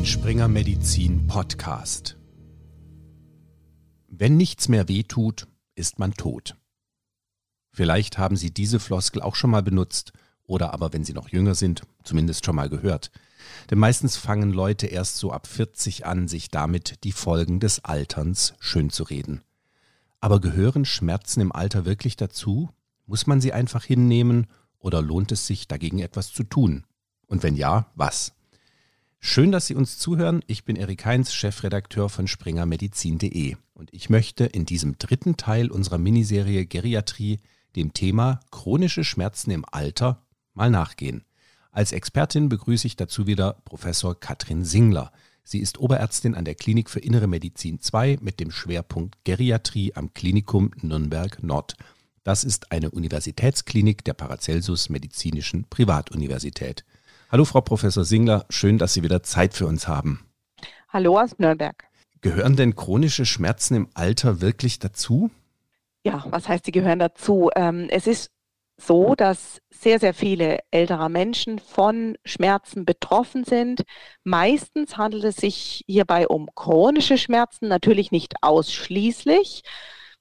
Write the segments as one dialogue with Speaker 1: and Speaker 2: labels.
Speaker 1: den Springer Medizin Podcast. Wenn nichts mehr wehtut, ist man tot. Vielleicht haben Sie diese Floskel auch schon mal benutzt oder aber, wenn Sie noch jünger sind, zumindest schon mal gehört. Denn meistens fangen Leute erst so ab 40 an, sich damit die Folgen des Alterns schön zu reden. Aber gehören Schmerzen im Alter wirklich dazu? Muss man sie einfach hinnehmen oder lohnt es sich dagegen etwas zu tun? Und wenn ja, was? Schön, dass Sie uns zuhören. Ich bin Erik Heinz, Chefredakteur von springermedizin.de und ich möchte in diesem dritten Teil unserer Miniserie Geriatrie dem Thema chronische Schmerzen im Alter mal nachgehen. Als Expertin begrüße ich dazu wieder Professor Katrin Singler. Sie ist Oberärztin an der Klinik für Innere Medizin 2 mit dem Schwerpunkt Geriatrie am Klinikum Nürnberg Nord. Das ist eine Universitätsklinik der Paracelsus Medizinischen Privatuniversität. Hallo Frau Professor Singler, schön, dass Sie wieder Zeit für uns haben.
Speaker 2: Hallo aus Nürnberg.
Speaker 1: Gehören denn chronische Schmerzen im Alter wirklich dazu?
Speaker 2: Ja, was heißt, sie gehören dazu? Ähm, es ist so, dass sehr, sehr viele ältere Menschen von Schmerzen betroffen sind. Meistens handelt es sich hierbei um chronische Schmerzen, natürlich nicht ausschließlich.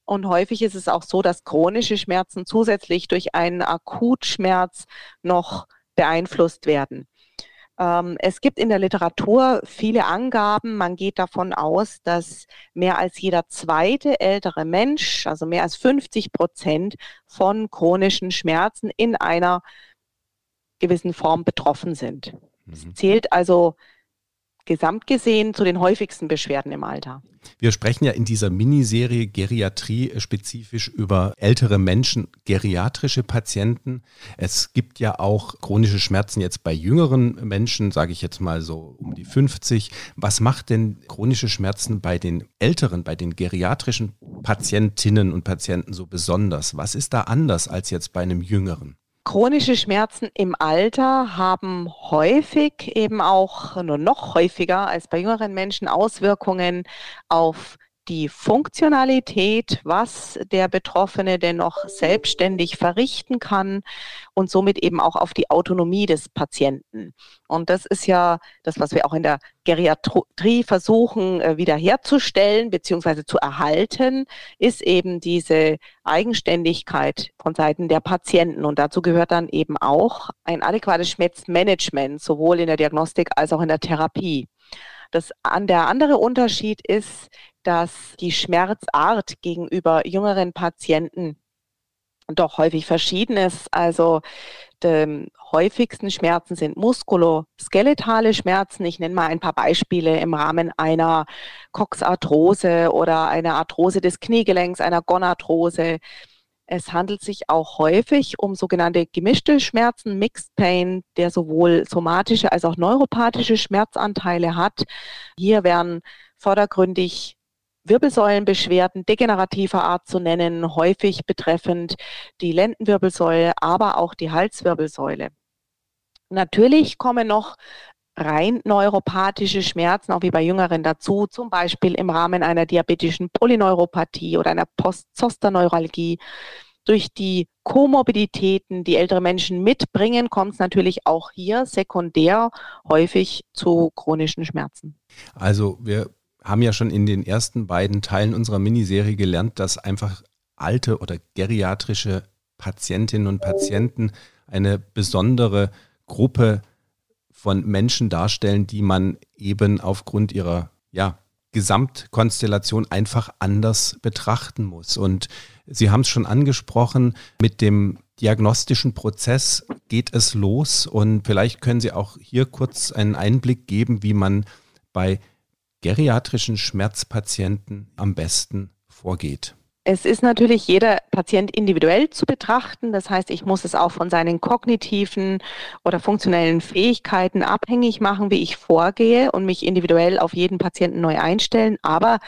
Speaker 2: Und häufig ist es auch so, dass chronische Schmerzen zusätzlich durch einen Akutschmerz noch beeinflusst werden. Ähm, es gibt in der Literatur viele Angaben. Man geht davon aus, dass mehr als jeder zweite ältere Mensch, also mehr als 50 Prozent von chronischen Schmerzen in einer gewissen Form betroffen sind. Es mhm. zählt also gesamt gesehen zu den häufigsten Beschwerden im Alter.
Speaker 1: Wir sprechen ja in dieser Miniserie Geriatrie spezifisch über ältere Menschen, geriatrische Patienten. Es gibt ja auch chronische Schmerzen jetzt bei jüngeren Menschen, sage ich jetzt mal so um die 50. Was macht denn chronische Schmerzen bei den älteren, bei den geriatrischen Patientinnen und Patienten so besonders? Was ist da anders als jetzt bei einem jüngeren?
Speaker 2: Chronische Schmerzen im Alter haben häufig eben auch nur noch häufiger als bei jüngeren Menschen Auswirkungen auf die Funktionalität, was der Betroffene denn noch selbstständig verrichten kann und somit eben auch auf die Autonomie des Patienten. Und das ist ja das, was wir auch in der Geriatrie versuchen äh, wiederherzustellen bzw. zu erhalten, ist eben diese Eigenständigkeit von Seiten der Patienten. Und dazu gehört dann eben auch ein adäquates Schmerzmanagement, sowohl in der Diagnostik als auch in der Therapie. Das der andere Unterschied ist, dass die Schmerzart gegenüber jüngeren Patienten doch häufig verschieden ist. Also die häufigsten Schmerzen sind muskuloskeletale Schmerzen. Ich nenne mal ein paar Beispiele im Rahmen einer Coxarthrose oder einer Arthrose des Kniegelenks, einer Gonarthrose. Es handelt sich auch häufig um sogenannte gemischte Schmerzen, Mixed Pain, der sowohl somatische als auch neuropathische Schmerzanteile hat. Hier werden vordergründig Wirbelsäulenbeschwerden degenerativer Art zu nennen, häufig betreffend die Lendenwirbelsäule, aber auch die Halswirbelsäule. Natürlich kommen noch rein neuropathische Schmerzen, auch wie bei Jüngeren dazu, zum Beispiel im Rahmen einer diabetischen Polyneuropathie oder einer Postzosterneuralgie. Durch die Komorbiditäten, die ältere Menschen mitbringen, kommt es natürlich auch hier sekundär häufig zu chronischen Schmerzen.
Speaker 1: Also wir haben ja schon in den ersten beiden Teilen unserer Miniserie gelernt, dass einfach alte oder geriatrische Patientinnen und Patienten eine besondere Gruppe von Menschen darstellen, die man eben aufgrund ihrer ja, Gesamtkonstellation einfach anders betrachten muss. Und Sie haben es schon angesprochen, mit dem diagnostischen Prozess geht es los und vielleicht können Sie auch hier kurz einen Einblick geben, wie man bei geriatrischen Schmerzpatienten am besten vorgeht?
Speaker 2: Es ist natürlich jeder Patient individuell zu betrachten. Das heißt, ich muss es auch von seinen kognitiven oder funktionellen Fähigkeiten abhängig machen, wie ich vorgehe und mich individuell auf jeden Patienten neu einstellen. Aber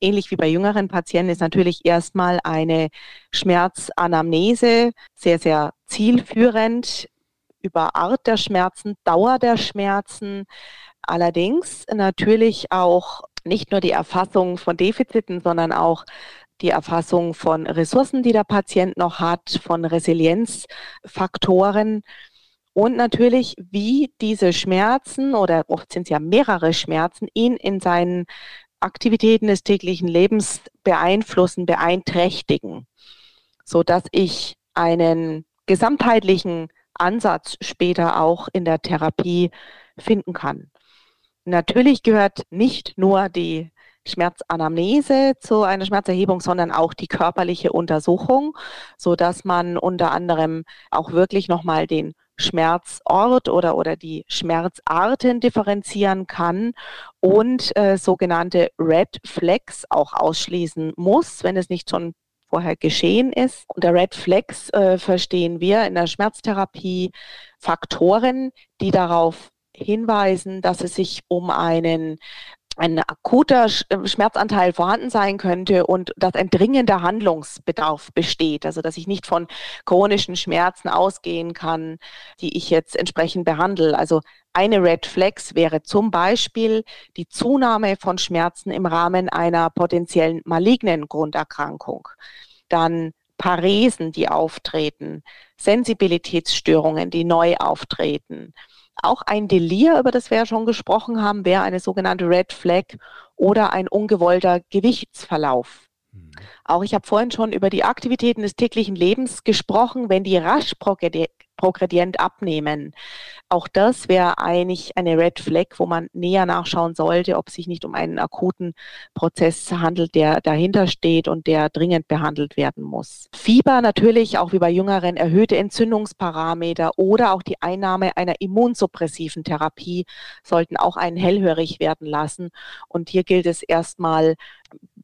Speaker 2: ähnlich wie bei jüngeren Patienten ist natürlich erstmal eine Schmerzanamnese sehr, sehr zielführend über Art der Schmerzen, Dauer der Schmerzen, Allerdings natürlich auch nicht nur die Erfassung von Defiziten, sondern auch die Erfassung von Ressourcen, die der Patient noch hat, von Resilienzfaktoren. Und natürlich, wie diese Schmerzen oder oft sind es ja mehrere Schmerzen, ihn in seinen Aktivitäten des täglichen Lebens beeinflussen, beeinträchtigen, so dass ich einen gesamtheitlichen Ansatz später auch in der Therapie finden kann. Natürlich gehört nicht nur die Schmerzanamnese zu einer Schmerzerhebung, sondern auch die körperliche Untersuchung, so dass man unter anderem auch wirklich nochmal den Schmerzort oder, oder die Schmerzarten differenzieren kann und äh, sogenannte Red Flags auch ausschließen muss, wenn es nicht schon vorher geschehen ist. Unter Red Flags äh, verstehen wir in der Schmerztherapie Faktoren, die darauf hinweisen, dass es sich um einen ein akuter äh, Schmerzanteil vorhanden sein könnte und dass ein dringender Handlungsbedarf besteht. Also dass ich nicht von chronischen Schmerzen ausgehen kann, die ich jetzt entsprechend behandle. Also eine Red Flags wäre zum Beispiel die Zunahme von Schmerzen im Rahmen einer potenziellen malignen Grunderkrankung. Dann Paresen, die auftreten, Sensibilitätsstörungen, die neu auftreten auch ein Delir, über das wir ja schon gesprochen haben, wäre eine sogenannte Red Flag oder ein ungewollter Gewichtsverlauf. Mhm. Auch ich habe vorhin schon über die Aktivitäten des täglichen Lebens gesprochen. Wenn die rasch progredient abnehmen. Auch das wäre eigentlich eine Red Flag, wo man näher nachschauen sollte, ob es sich nicht um einen akuten Prozess handelt, der dahinter steht und der dringend behandelt werden muss. Fieber natürlich, auch wie bei Jüngeren, erhöhte Entzündungsparameter oder auch die Einnahme einer immunsuppressiven Therapie sollten auch einen hellhörig werden lassen. Und hier gilt es erstmal,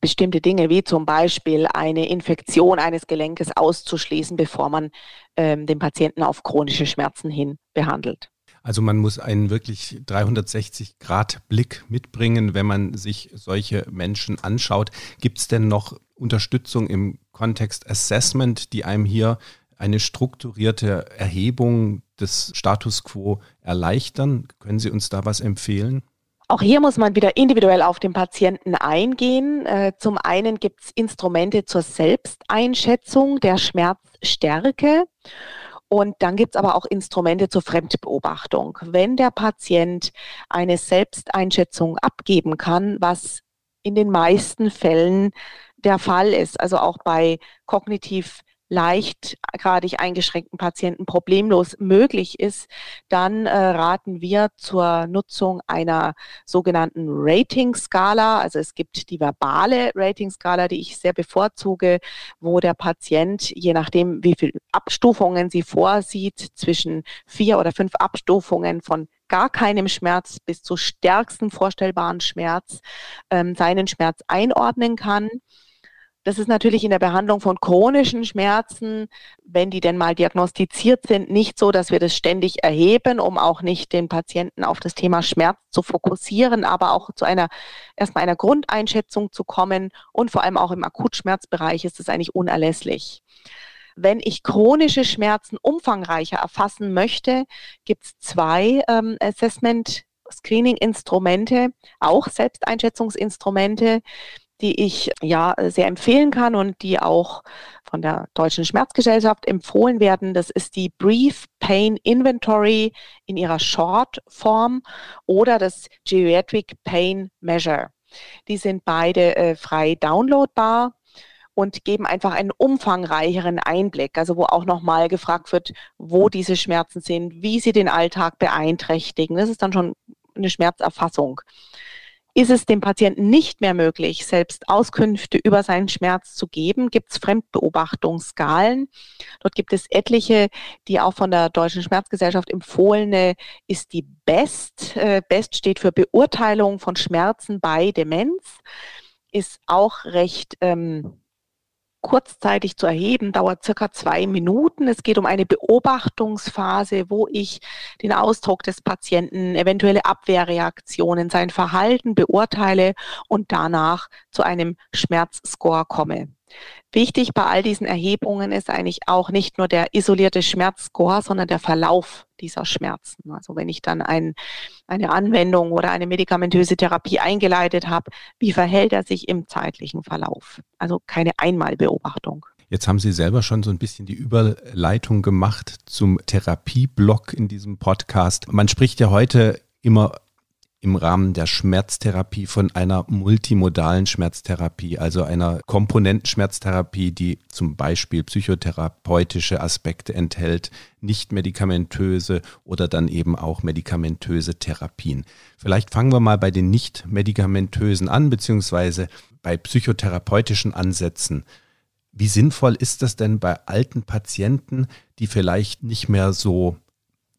Speaker 2: bestimmte Dinge wie zum Beispiel eine Infektion eines Gelenkes auszuschließen, bevor man ähm, den Patienten auf chronische Schmerzen hin behandelt.
Speaker 1: Also man muss einen wirklich 360-Grad-Blick mitbringen, wenn man sich solche Menschen anschaut. Gibt es denn noch Unterstützung im Kontext Assessment, die einem hier eine strukturierte Erhebung des Status quo erleichtern? Können Sie uns da was empfehlen?
Speaker 2: Auch hier muss man wieder individuell auf den Patienten eingehen. Äh, zum einen gibt es Instrumente zur Selbsteinschätzung der Schmerzstärke. Und dann gibt es aber auch Instrumente zur Fremdbeobachtung. Wenn der Patient eine Selbsteinschätzung abgeben kann, was in den meisten Fällen der Fall ist, also auch bei kognitiv leichtgradig eingeschränkten Patienten problemlos möglich ist, dann äh, raten wir zur Nutzung einer sogenannten Rating-Skala. Also es gibt die verbale Rating-Skala, die ich sehr bevorzuge, wo der Patient, je nachdem, wie viele Abstufungen sie vorsieht, zwischen vier oder fünf Abstufungen von gar keinem Schmerz bis zu stärksten vorstellbaren Schmerz ähm, seinen Schmerz einordnen kann. Das ist natürlich in der Behandlung von chronischen Schmerzen, wenn die denn mal diagnostiziert sind, nicht so, dass wir das ständig erheben, um auch nicht den Patienten auf das Thema Schmerz zu fokussieren, aber auch zu einer erstmal einer Grundeinschätzung zu kommen und vor allem auch im Akutschmerzbereich ist es eigentlich unerlässlich. Wenn ich chronische Schmerzen umfangreicher erfassen möchte, gibt es zwei ähm, Assessment Screening-Instrumente, auch Selbsteinschätzungsinstrumente, die ich ja sehr empfehlen kann und die auch von der Deutschen Schmerzgesellschaft empfohlen werden. Das ist die Brief Pain Inventory in ihrer Short-Form oder das Geriatric Pain Measure. Die sind beide äh, frei downloadbar und geben einfach einen umfangreicheren Einblick, also wo auch nochmal gefragt wird, wo diese Schmerzen sind, wie sie den Alltag beeinträchtigen. Das ist dann schon eine Schmerzerfassung. Ist es dem Patienten nicht mehr möglich, selbst Auskünfte über seinen Schmerz zu geben, gibt es Fremdbeobachtungsskalen. Dort gibt es etliche, die auch von der Deutschen Schmerzgesellschaft empfohlene ist die BEST. Äh, BEST steht für Beurteilung von Schmerzen bei Demenz, ist auch recht ähm, kurzzeitig zu erheben, dauert circa zwei Minuten. Es geht um eine Beobachtungsphase, wo ich den Ausdruck des Patienten, eventuelle Abwehrreaktionen, sein Verhalten beurteile und danach zu einem Schmerzscore komme. Wichtig bei all diesen Erhebungen ist eigentlich auch nicht nur der isolierte Schmerzscore, sondern der Verlauf dieser Schmerzen. Also wenn ich dann ein, eine Anwendung oder eine medikamentöse Therapie eingeleitet habe, wie verhält er sich im zeitlichen Verlauf? Also keine Einmalbeobachtung.
Speaker 1: Jetzt haben Sie selber schon so ein bisschen die Überleitung gemacht zum Therapieblock in diesem Podcast. Man spricht ja heute immer im Rahmen der Schmerztherapie von einer multimodalen Schmerztherapie, also einer Komponentenschmerztherapie, die zum Beispiel psychotherapeutische Aspekte enthält, nicht medikamentöse oder dann eben auch medikamentöse Therapien. Vielleicht fangen wir mal bei den nicht medikamentösen an, beziehungsweise bei psychotherapeutischen Ansätzen. Wie sinnvoll ist das denn bei alten Patienten, die vielleicht nicht mehr so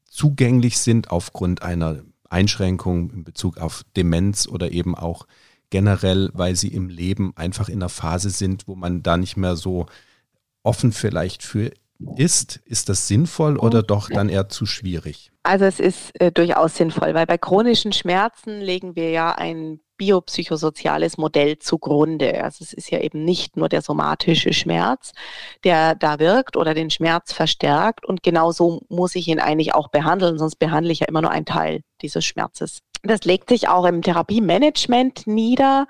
Speaker 1: zugänglich sind aufgrund einer Einschränkungen in Bezug auf Demenz oder eben auch generell, weil sie im Leben einfach in einer Phase sind, wo man da nicht mehr so offen vielleicht für ist. Ist das sinnvoll oder doch dann eher zu schwierig?
Speaker 2: Also es ist äh, durchaus sinnvoll, weil bei chronischen Schmerzen legen wir ja ein biopsychosoziales Modell zugrunde. Also es ist ja eben nicht nur der somatische Schmerz, der da wirkt oder den Schmerz verstärkt. Und genau so muss ich ihn eigentlich auch behandeln, sonst behandle ich ja immer nur einen Teil dieses Schmerzes. Das legt sich auch im Therapiemanagement nieder.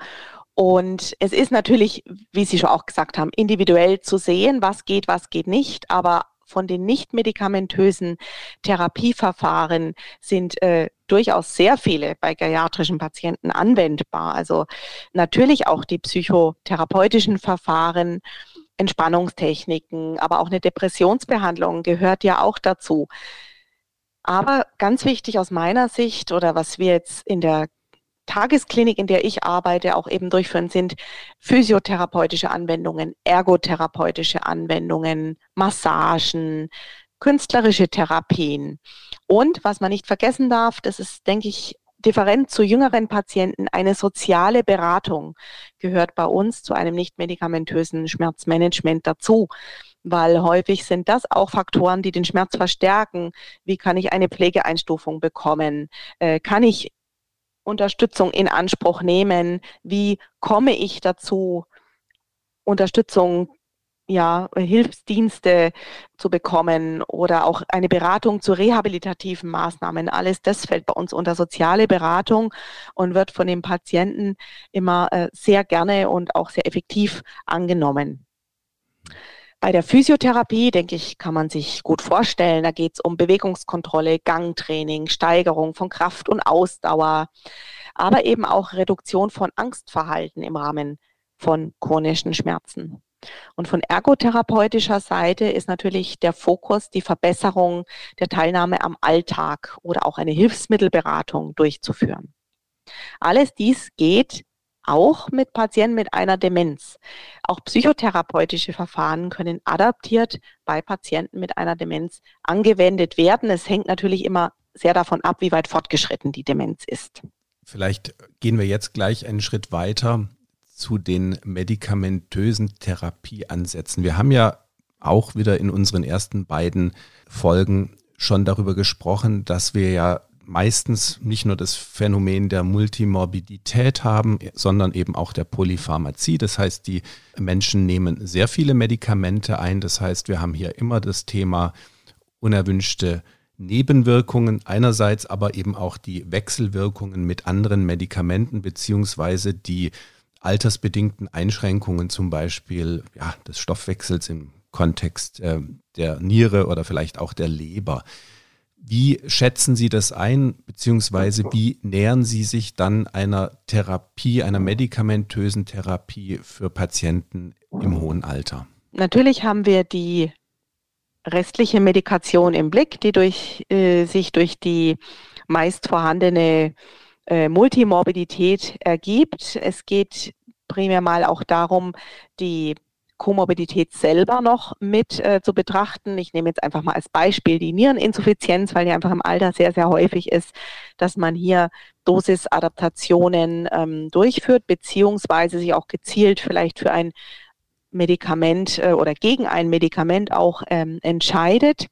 Speaker 2: Und es ist natürlich, wie Sie schon auch gesagt haben, individuell zu sehen, was geht, was geht nicht. Aber von den nicht medikamentösen Therapieverfahren sind äh, durchaus sehr viele bei geriatrischen Patienten anwendbar. Also natürlich auch die psychotherapeutischen Verfahren, Entspannungstechniken, aber auch eine Depressionsbehandlung gehört ja auch dazu. Aber ganz wichtig aus meiner Sicht oder was wir jetzt in der Tagesklinik, in der ich arbeite, auch eben durchführen, sind physiotherapeutische Anwendungen, ergotherapeutische Anwendungen, Massagen, künstlerische Therapien. Und was man nicht vergessen darf, das ist, denke ich, different zu jüngeren Patienten, eine soziale Beratung gehört bei uns zu einem nicht medikamentösen Schmerzmanagement dazu weil häufig sind das auch Faktoren, die den Schmerz verstärken. Wie kann ich eine Pflegeeinstufung bekommen? Äh, kann ich Unterstützung in Anspruch nehmen? Wie komme ich dazu, Unterstützung, ja, Hilfsdienste zu bekommen oder auch eine Beratung zu rehabilitativen Maßnahmen? Alles das fällt bei uns unter soziale Beratung und wird von den Patienten immer äh, sehr gerne und auch sehr effektiv angenommen. Bei der Physiotherapie, denke ich, kann man sich gut vorstellen, da geht es um Bewegungskontrolle, Gangtraining, Steigerung von Kraft und Ausdauer, aber eben auch Reduktion von Angstverhalten im Rahmen von chronischen Schmerzen. Und von ergotherapeutischer Seite ist natürlich der Fokus die Verbesserung der Teilnahme am Alltag oder auch eine Hilfsmittelberatung durchzuführen. Alles dies geht auch mit Patienten mit einer Demenz. Auch psychotherapeutische Verfahren können adaptiert bei Patienten mit einer Demenz angewendet werden. Es hängt natürlich immer sehr davon ab, wie weit fortgeschritten die Demenz ist.
Speaker 1: Vielleicht gehen wir jetzt gleich einen Schritt weiter zu den medikamentösen Therapieansätzen. Wir haben ja auch wieder in unseren ersten beiden Folgen schon darüber gesprochen, dass wir ja meistens nicht nur das Phänomen der Multimorbidität haben, sondern eben auch der Polypharmazie. Das heißt, die Menschen nehmen sehr viele Medikamente ein. Das heißt, wir haben hier immer das Thema unerwünschte Nebenwirkungen einerseits, aber eben auch die Wechselwirkungen mit anderen Medikamenten beziehungsweise die altersbedingten Einschränkungen zum Beispiel ja, des Stoffwechsels im Kontext äh, der Niere oder vielleicht auch der Leber. Wie schätzen Sie das ein, beziehungsweise wie nähern Sie sich dann einer Therapie, einer medikamentösen Therapie für Patienten im hohen Alter?
Speaker 2: Natürlich haben wir die restliche Medikation im Blick, die durch, äh, sich durch die meist vorhandene äh, Multimorbidität ergibt. Es geht primär mal auch darum, die Komorbidität selber noch mit äh, zu betrachten. Ich nehme jetzt einfach mal als Beispiel die Niereninsuffizienz, weil die einfach im Alter sehr, sehr häufig ist, dass man hier Dosisadaptationen ähm, durchführt, beziehungsweise sich auch gezielt vielleicht für ein Medikament äh, oder gegen ein Medikament auch ähm, entscheidet.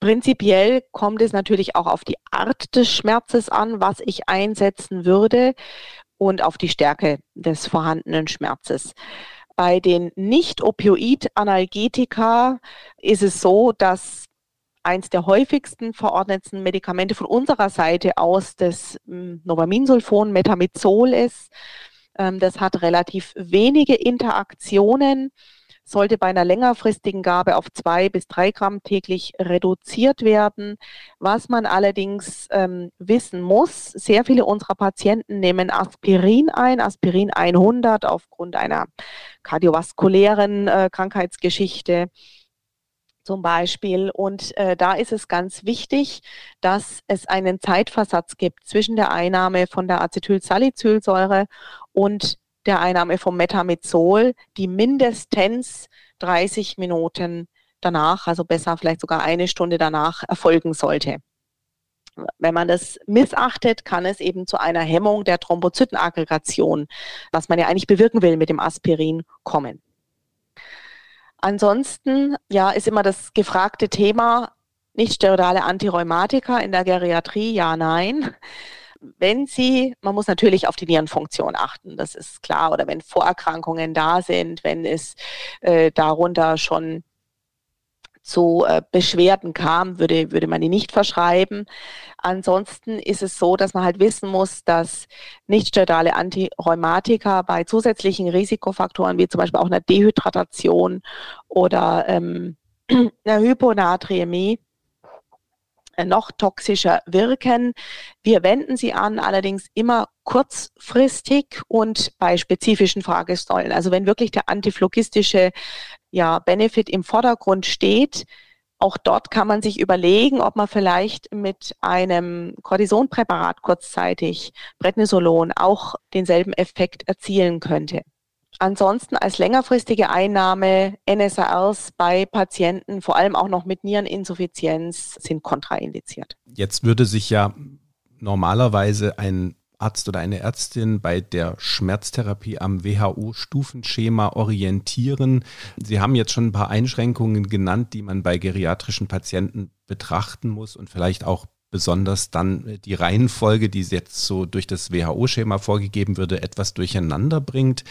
Speaker 2: Prinzipiell kommt es natürlich auch auf die Art des Schmerzes an, was ich einsetzen würde und auf die Stärke des vorhandenen Schmerzes. Bei den Nicht-Opioid-Analgetika ist es so, dass eins der häufigsten verordneten Medikamente von unserer Seite aus das hm, Novaminsulfon Metamizol ist. Ähm, das hat relativ wenige Interaktionen, sollte bei einer längerfristigen Gabe auf zwei bis drei Gramm täglich reduziert werden. Was man allerdings ähm, wissen muss, sehr viele unserer Patienten nehmen Aspirin ein, Aspirin 100 aufgrund einer kardiovaskulären äh, Krankheitsgeschichte zum Beispiel. Und äh, da ist es ganz wichtig, dass es einen Zeitversatz gibt zwischen der Einnahme von der Acetylsalicylsäure und der Einnahme vom Metamizol, die mindestens 30 Minuten danach, also besser vielleicht sogar eine Stunde danach erfolgen sollte. Wenn man das missachtet, kann es eben zu einer Hemmung der Thrombozytenaggregation, was man ja eigentlich bewirken will mit dem Aspirin, kommen. Ansonsten, ja, ist immer das gefragte Thema, nicht steroidale Antirheumatika in der Geriatrie, ja, nein. Wenn Sie, man muss natürlich auf die Nierenfunktion achten, das ist klar, oder wenn Vorerkrankungen da sind, wenn es äh, darunter schon zu äh, Beschwerden kam, würde, würde man die nicht verschreiben. Ansonsten ist es so, dass man halt wissen muss, dass nicht-steroidale Antirheumatika bei zusätzlichen Risikofaktoren, wie zum Beispiel auch einer Dehydratation oder ähm, einer Hyponatriämie, noch toxischer wirken. Wir wenden sie an, allerdings immer kurzfristig und bei spezifischen Fragesäulen. Also wenn wirklich der antiphlogistische ja, Benefit im Vordergrund steht, auch dort kann man sich überlegen, ob man vielleicht mit einem Cortisonpräparat kurzzeitig, Prednisolon, auch denselben Effekt erzielen könnte. Ansonsten als längerfristige Einnahme NSARs bei Patienten, vor allem auch noch mit Niereninsuffizienz, sind kontraindiziert.
Speaker 1: Jetzt würde sich ja normalerweise ein Arzt oder eine Ärztin bei der Schmerztherapie am WHO-Stufenschema orientieren. Sie haben jetzt schon ein paar Einschränkungen genannt, die man bei geriatrischen Patienten betrachten muss und vielleicht auch besonders dann die Reihenfolge, die jetzt so durch das WHO-Schema vorgegeben würde, etwas durcheinander bringt.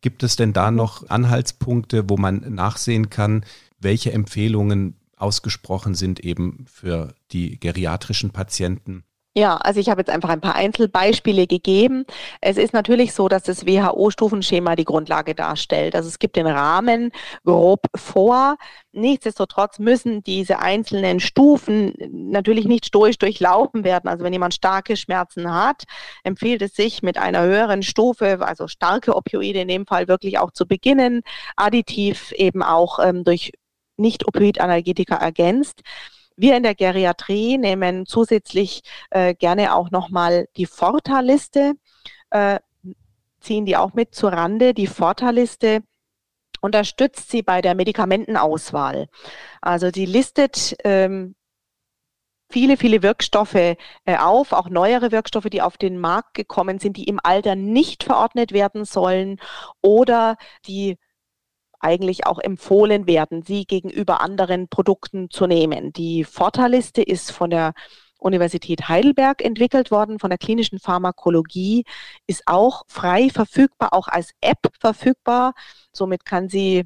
Speaker 1: Gibt es denn da noch Anhaltspunkte, wo man nachsehen kann, welche Empfehlungen ausgesprochen sind eben für die geriatrischen Patienten?
Speaker 2: Ja, also ich habe jetzt einfach ein paar Einzelbeispiele gegeben. Es ist natürlich so, dass das WHO-Stufenschema die Grundlage darstellt. Also es gibt den Rahmen grob vor. Nichtsdestotrotz müssen diese einzelnen Stufen natürlich nicht stoisch durchlaufen werden. Also wenn jemand starke Schmerzen hat, empfiehlt es sich mit einer höheren Stufe, also starke Opioide in dem Fall wirklich auch zu beginnen, additiv eben auch ähm, durch Nicht-Opioid-Analgetika ergänzt. Wir in der Geriatrie nehmen zusätzlich äh, gerne auch nochmal die Forta-Liste, äh, ziehen die auch mit zur Rande. Die Forta-Liste unterstützt sie bei der Medikamentenauswahl. Also sie listet ähm, viele, viele Wirkstoffe äh, auf, auch neuere Wirkstoffe, die auf den Markt gekommen sind, die im Alter nicht verordnet werden sollen oder die eigentlich auch empfohlen werden, sie gegenüber anderen Produkten zu nehmen. Die Vorteilliste ist von der Universität Heidelberg entwickelt worden, von der klinischen Pharmakologie, ist auch frei verfügbar, auch als App verfügbar. Somit kann sie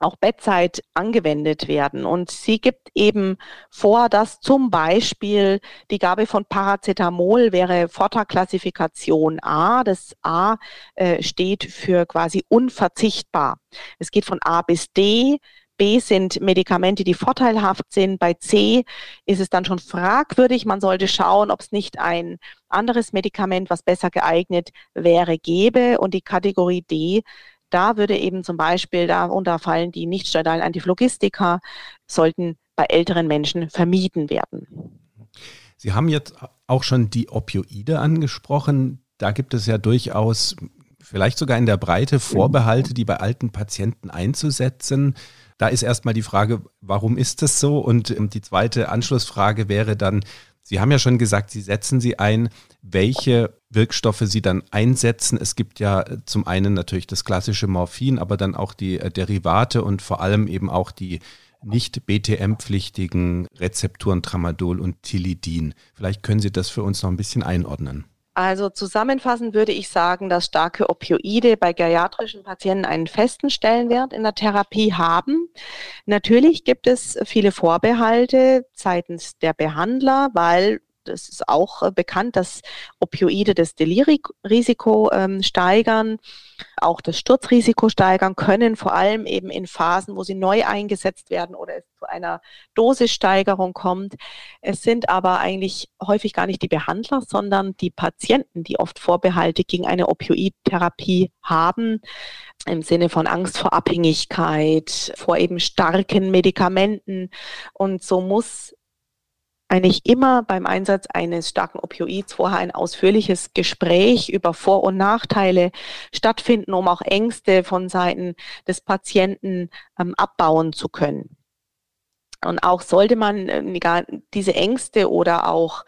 Speaker 2: auch Bettzeit angewendet werden. Und sie gibt eben vor, dass zum Beispiel die Gabe von Paracetamol wäre Vortragklassifikation A. Das A äh, steht für quasi unverzichtbar. Es geht von A bis D. B sind Medikamente, die vorteilhaft sind. Bei C ist es dann schon fragwürdig. Man sollte schauen, ob es nicht ein anderes Medikament, was besser geeignet wäre, gäbe. Und die Kategorie D da würde eben zum Beispiel darunter fallen die nicht steroidalen Antiphlogistika, sollten bei älteren Menschen vermieden werden.
Speaker 1: Sie haben jetzt auch schon die Opioide angesprochen. Da gibt es ja durchaus vielleicht sogar in der Breite Vorbehalte, die bei alten Patienten einzusetzen. Da ist erstmal die Frage, warum ist das so? Und die zweite Anschlussfrage wäre dann, Sie haben ja schon gesagt, Sie setzen sie ein, welche Wirkstoffe Sie dann einsetzen. Es gibt ja zum einen natürlich das klassische Morphin, aber dann auch die äh, Derivate und vor allem eben auch die nicht BTM-pflichtigen Rezepturen Tramadol und Tilidin. Vielleicht können Sie das für uns noch ein bisschen einordnen.
Speaker 2: Also zusammenfassend würde ich sagen, dass starke Opioide bei geriatrischen Patienten einen festen Stellenwert in der Therapie haben. Natürlich gibt es viele Vorbehalte seitens der Behandler, weil das ist auch äh, bekannt, dass Opioide das Delirrisiko ähm, steigern, auch das Sturzrisiko steigern können, vor allem eben in Phasen, wo sie neu eingesetzt werden oder es zu einer Dosissteigerung kommt. Es sind aber eigentlich häufig gar nicht die Behandler, sondern die Patienten, die oft Vorbehalte gegen eine Opioidtherapie haben, im Sinne von Angst vor Abhängigkeit, vor eben starken Medikamenten. Und so muss eigentlich immer beim Einsatz eines starken Opioids vorher ein ausführliches Gespräch über Vor- und Nachteile stattfinden, um auch Ängste von Seiten des Patienten ähm, abbauen zu können. Und auch sollte man äh, diese Ängste oder auch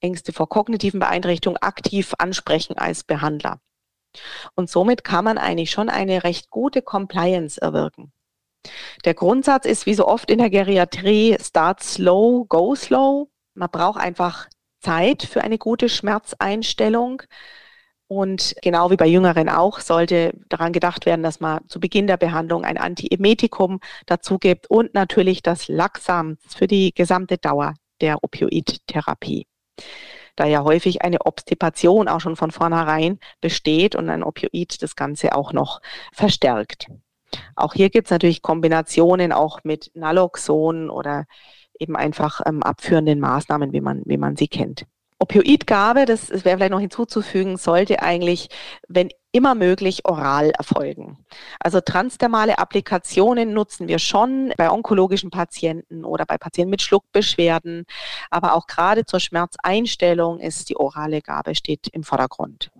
Speaker 2: Ängste vor kognitiven Beeinträchtigungen aktiv ansprechen als Behandler. Und somit kann man eigentlich schon eine recht gute Compliance erwirken. Der Grundsatz ist wie so oft in der Geriatrie, start slow, go slow. Man braucht einfach Zeit für eine gute Schmerzeinstellung. Und genau wie bei Jüngeren auch, sollte daran gedacht werden, dass man zu Beginn der Behandlung ein Antiemetikum dazu gibt und natürlich das Laxam für die gesamte Dauer der Opioidtherapie. Da ja häufig eine Obstipation auch schon von vornherein besteht und ein Opioid das Ganze auch noch verstärkt. Auch hier gibt es natürlich Kombinationen auch mit Naloxon oder eben einfach ähm, abführenden Maßnahmen, wie man, wie man sie kennt. Opioidgabe, das wäre vielleicht noch hinzuzufügen, sollte eigentlich, wenn immer möglich, oral erfolgen. Also transdermale Applikationen nutzen wir schon bei onkologischen Patienten oder bei Patienten mit Schluckbeschwerden. Aber auch gerade zur Schmerzeinstellung ist die orale Gabe steht im Vordergrund.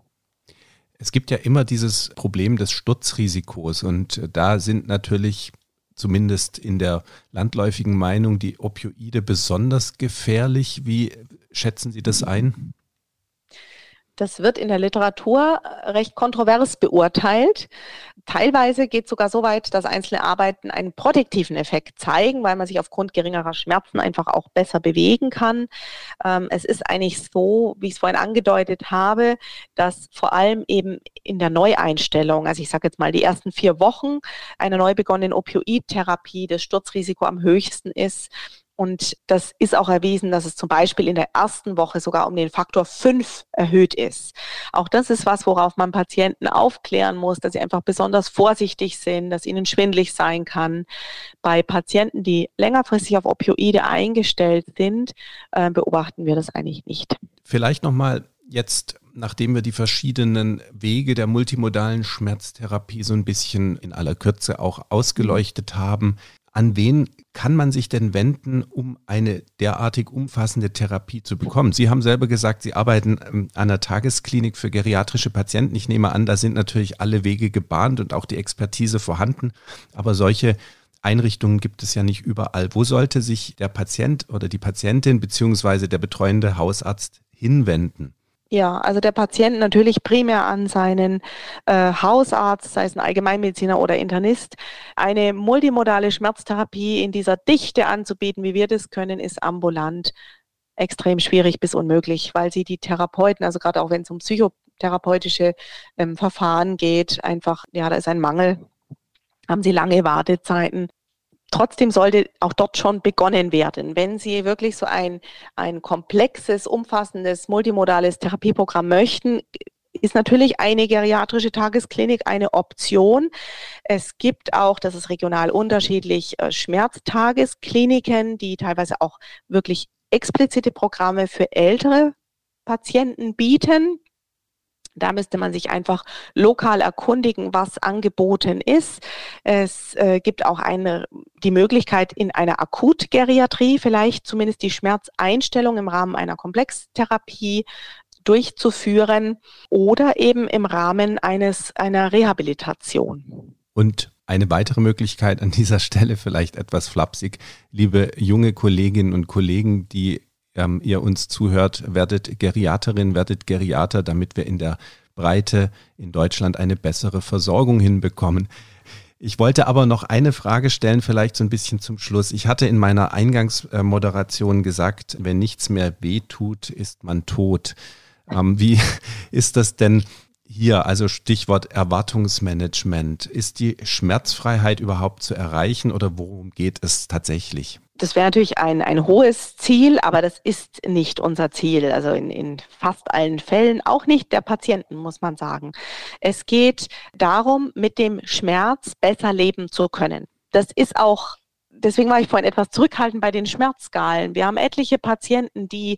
Speaker 1: Es gibt ja immer dieses Problem des Sturzrisikos und da sind natürlich zumindest in der landläufigen Meinung die Opioide besonders gefährlich. Wie schätzen Sie das ein?
Speaker 2: Das wird in der Literatur äh, recht kontrovers beurteilt. Teilweise geht es sogar so weit, dass einzelne Arbeiten einen protektiven Effekt zeigen, weil man sich aufgrund geringerer Schmerzen einfach auch besser bewegen kann. Ähm, es ist eigentlich so, wie ich es vorhin angedeutet habe, dass vor allem eben in der Neueinstellung, also ich sage jetzt mal die ersten vier Wochen einer neu begonnenen Opioidtherapie, das Sturzrisiko am höchsten ist und das ist auch erwiesen, dass es zum Beispiel in der ersten Woche sogar um den Faktor 5 erhöht ist. Auch das ist was, worauf man Patienten aufklären muss, dass sie einfach besonders vorsichtig sind, dass ihnen schwindlig sein kann. Bei Patienten, die längerfristig auf Opioide eingestellt sind, äh, beobachten wir das eigentlich nicht.
Speaker 1: Vielleicht nochmal jetzt, nachdem wir die verschiedenen Wege der multimodalen Schmerztherapie so ein bisschen in aller Kürze auch ausgeleuchtet haben, an wen kann man sich denn wenden, um eine derartig umfassende Therapie zu bekommen? Sie haben selber gesagt, Sie arbeiten ähm, an einer Tagesklinik für geriatrische Patienten. Ich nehme an, da sind natürlich alle Wege gebahnt und auch die Expertise vorhanden. Aber solche Einrichtungen gibt es ja nicht überall. Wo sollte sich der Patient oder die Patientin beziehungsweise der betreuende Hausarzt hinwenden?
Speaker 2: Ja, also der Patient natürlich primär an seinen äh, Hausarzt, sei es ein Allgemeinmediziner oder Internist. Eine multimodale Schmerztherapie in dieser Dichte anzubieten, wie wir das können, ist ambulant extrem schwierig bis unmöglich, weil sie die Therapeuten, also gerade auch wenn es um psychotherapeutische ähm, Verfahren geht, einfach, ja, da ist ein Mangel, haben sie lange Wartezeiten. Trotzdem sollte auch dort schon begonnen werden. Wenn Sie wirklich so ein, ein komplexes, umfassendes, multimodales Therapieprogramm möchten, ist natürlich eine geriatrische Tagesklinik eine Option. Es gibt auch, das ist regional unterschiedlich, äh, Schmerztageskliniken, die teilweise auch wirklich explizite Programme für ältere Patienten bieten. Da müsste man sich einfach lokal erkundigen, was angeboten ist. Es äh, gibt auch eine, die Möglichkeit, in einer Akutgeriatrie vielleicht zumindest die Schmerzeinstellung im Rahmen einer Komplextherapie durchzuführen oder eben im Rahmen eines, einer Rehabilitation.
Speaker 1: Und eine weitere Möglichkeit an dieser Stelle vielleicht etwas flapsig, liebe junge Kolleginnen und Kollegen, die ähm, ihr uns zuhört, werdet Geriaterin, werdet Geriater, damit wir in der Breite in Deutschland eine bessere Versorgung hinbekommen. Ich wollte aber noch eine Frage stellen, vielleicht so ein bisschen zum Schluss. Ich hatte in meiner Eingangsmoderation gesagt, wenn nichts mehr wehtut, ist man tot. Ähm, wie ist das denn hier? Also Stichwort Erwartungsmanagement. Ist die Schmerzfreiheit überhaupt zu erreichen oder worum geht es tatsächlich?
Speaker 2: Das wäre natürlich ein, ein hohes Ziel, aber das ist nicht unser Ziel. Also in, in fast allen Fällen, auch nicht der Patienten, muss man sagen. Es geht darum, mit dem Schmerz besser leben zu können. Das ist auch, deswegen war ich vorhin etwas zurückhaltend bei den Schmerzskalen. Wir haben etliche Patienten, die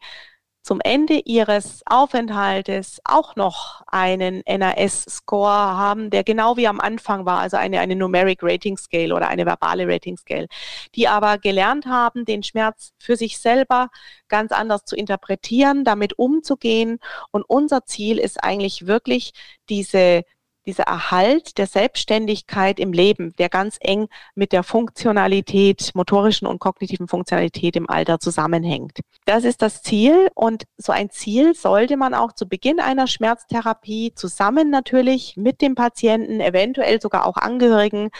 Speaker 2: zum Ende ihres Aufenthaltes auch noch einen NAS-Score haben, der genau wie am Anfang war, also eine, eine Numeric Rating Scale oder eine verbale Rating Scale, die aber gelernt haben, den Schmerz für sich selber ganz anders zu interpretieren, damit umzugehen. Und unser Ziel ist eigentlich wirklich diese dieser Erhalt der Selbstständigkeit im Leben, der ganz eng mit der Funktionalität, motorischen und kognitiven Funktionalität im Alter zusammenhängt. Das ist das Ziel und so ein Ziel sollte man auch zu Beginn einer Schmerztherapie zusammen natürlich mit dem Patienten, eventuell sogar auch Angehörigen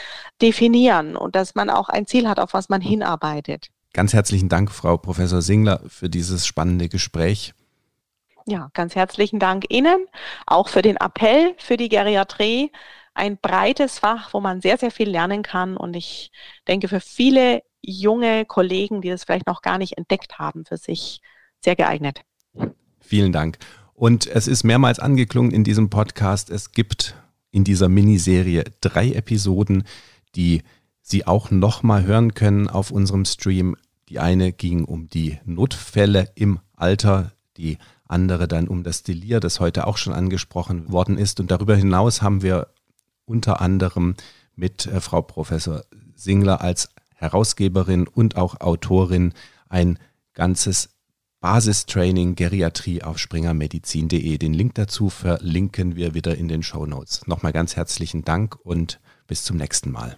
Speaker 2: definieren und dass man auch ein Ziel hat, auf was man hinarbeitet.
Speaker 1: Ganz herzlichen Dank, Frau Professor Singler, für dieses spannende Gespräch.
Speaker 2: Ja, ganz herzlichen Dank Ihnen, auch für den Appell für die Geriatrie. Ein breites Fach, wo man sehr, sehr viel lernen kann. Und ich denke, für viele junge Kollegen, die das vielleicht noch gar nicht entdeckt haben, für sich sehr geeignet.
Speaker 1: Vielen Dank. Und es ist mehrmals angeklungen in diesem Podcast, es gibt in dieser Miniserie drei Episoden, die Sie auch nochmal hören können auf unserem Stream. Die eine ging um die Notfälle im Alter, die andere dann um das Delir, das heute auch schon angesprochen worden ist. Und darüber hinaus haben wir unter anderem mit äh, Frau Professor Singler als Herausgeberin und auch Autorin ein ganzes Basistraining Geriatrie auf springermedizin.de. Den Link dazu verlinken wir wieder in den Show Notes. Nochmal ganz herzlichen Dank und bis zum nächsten Mal.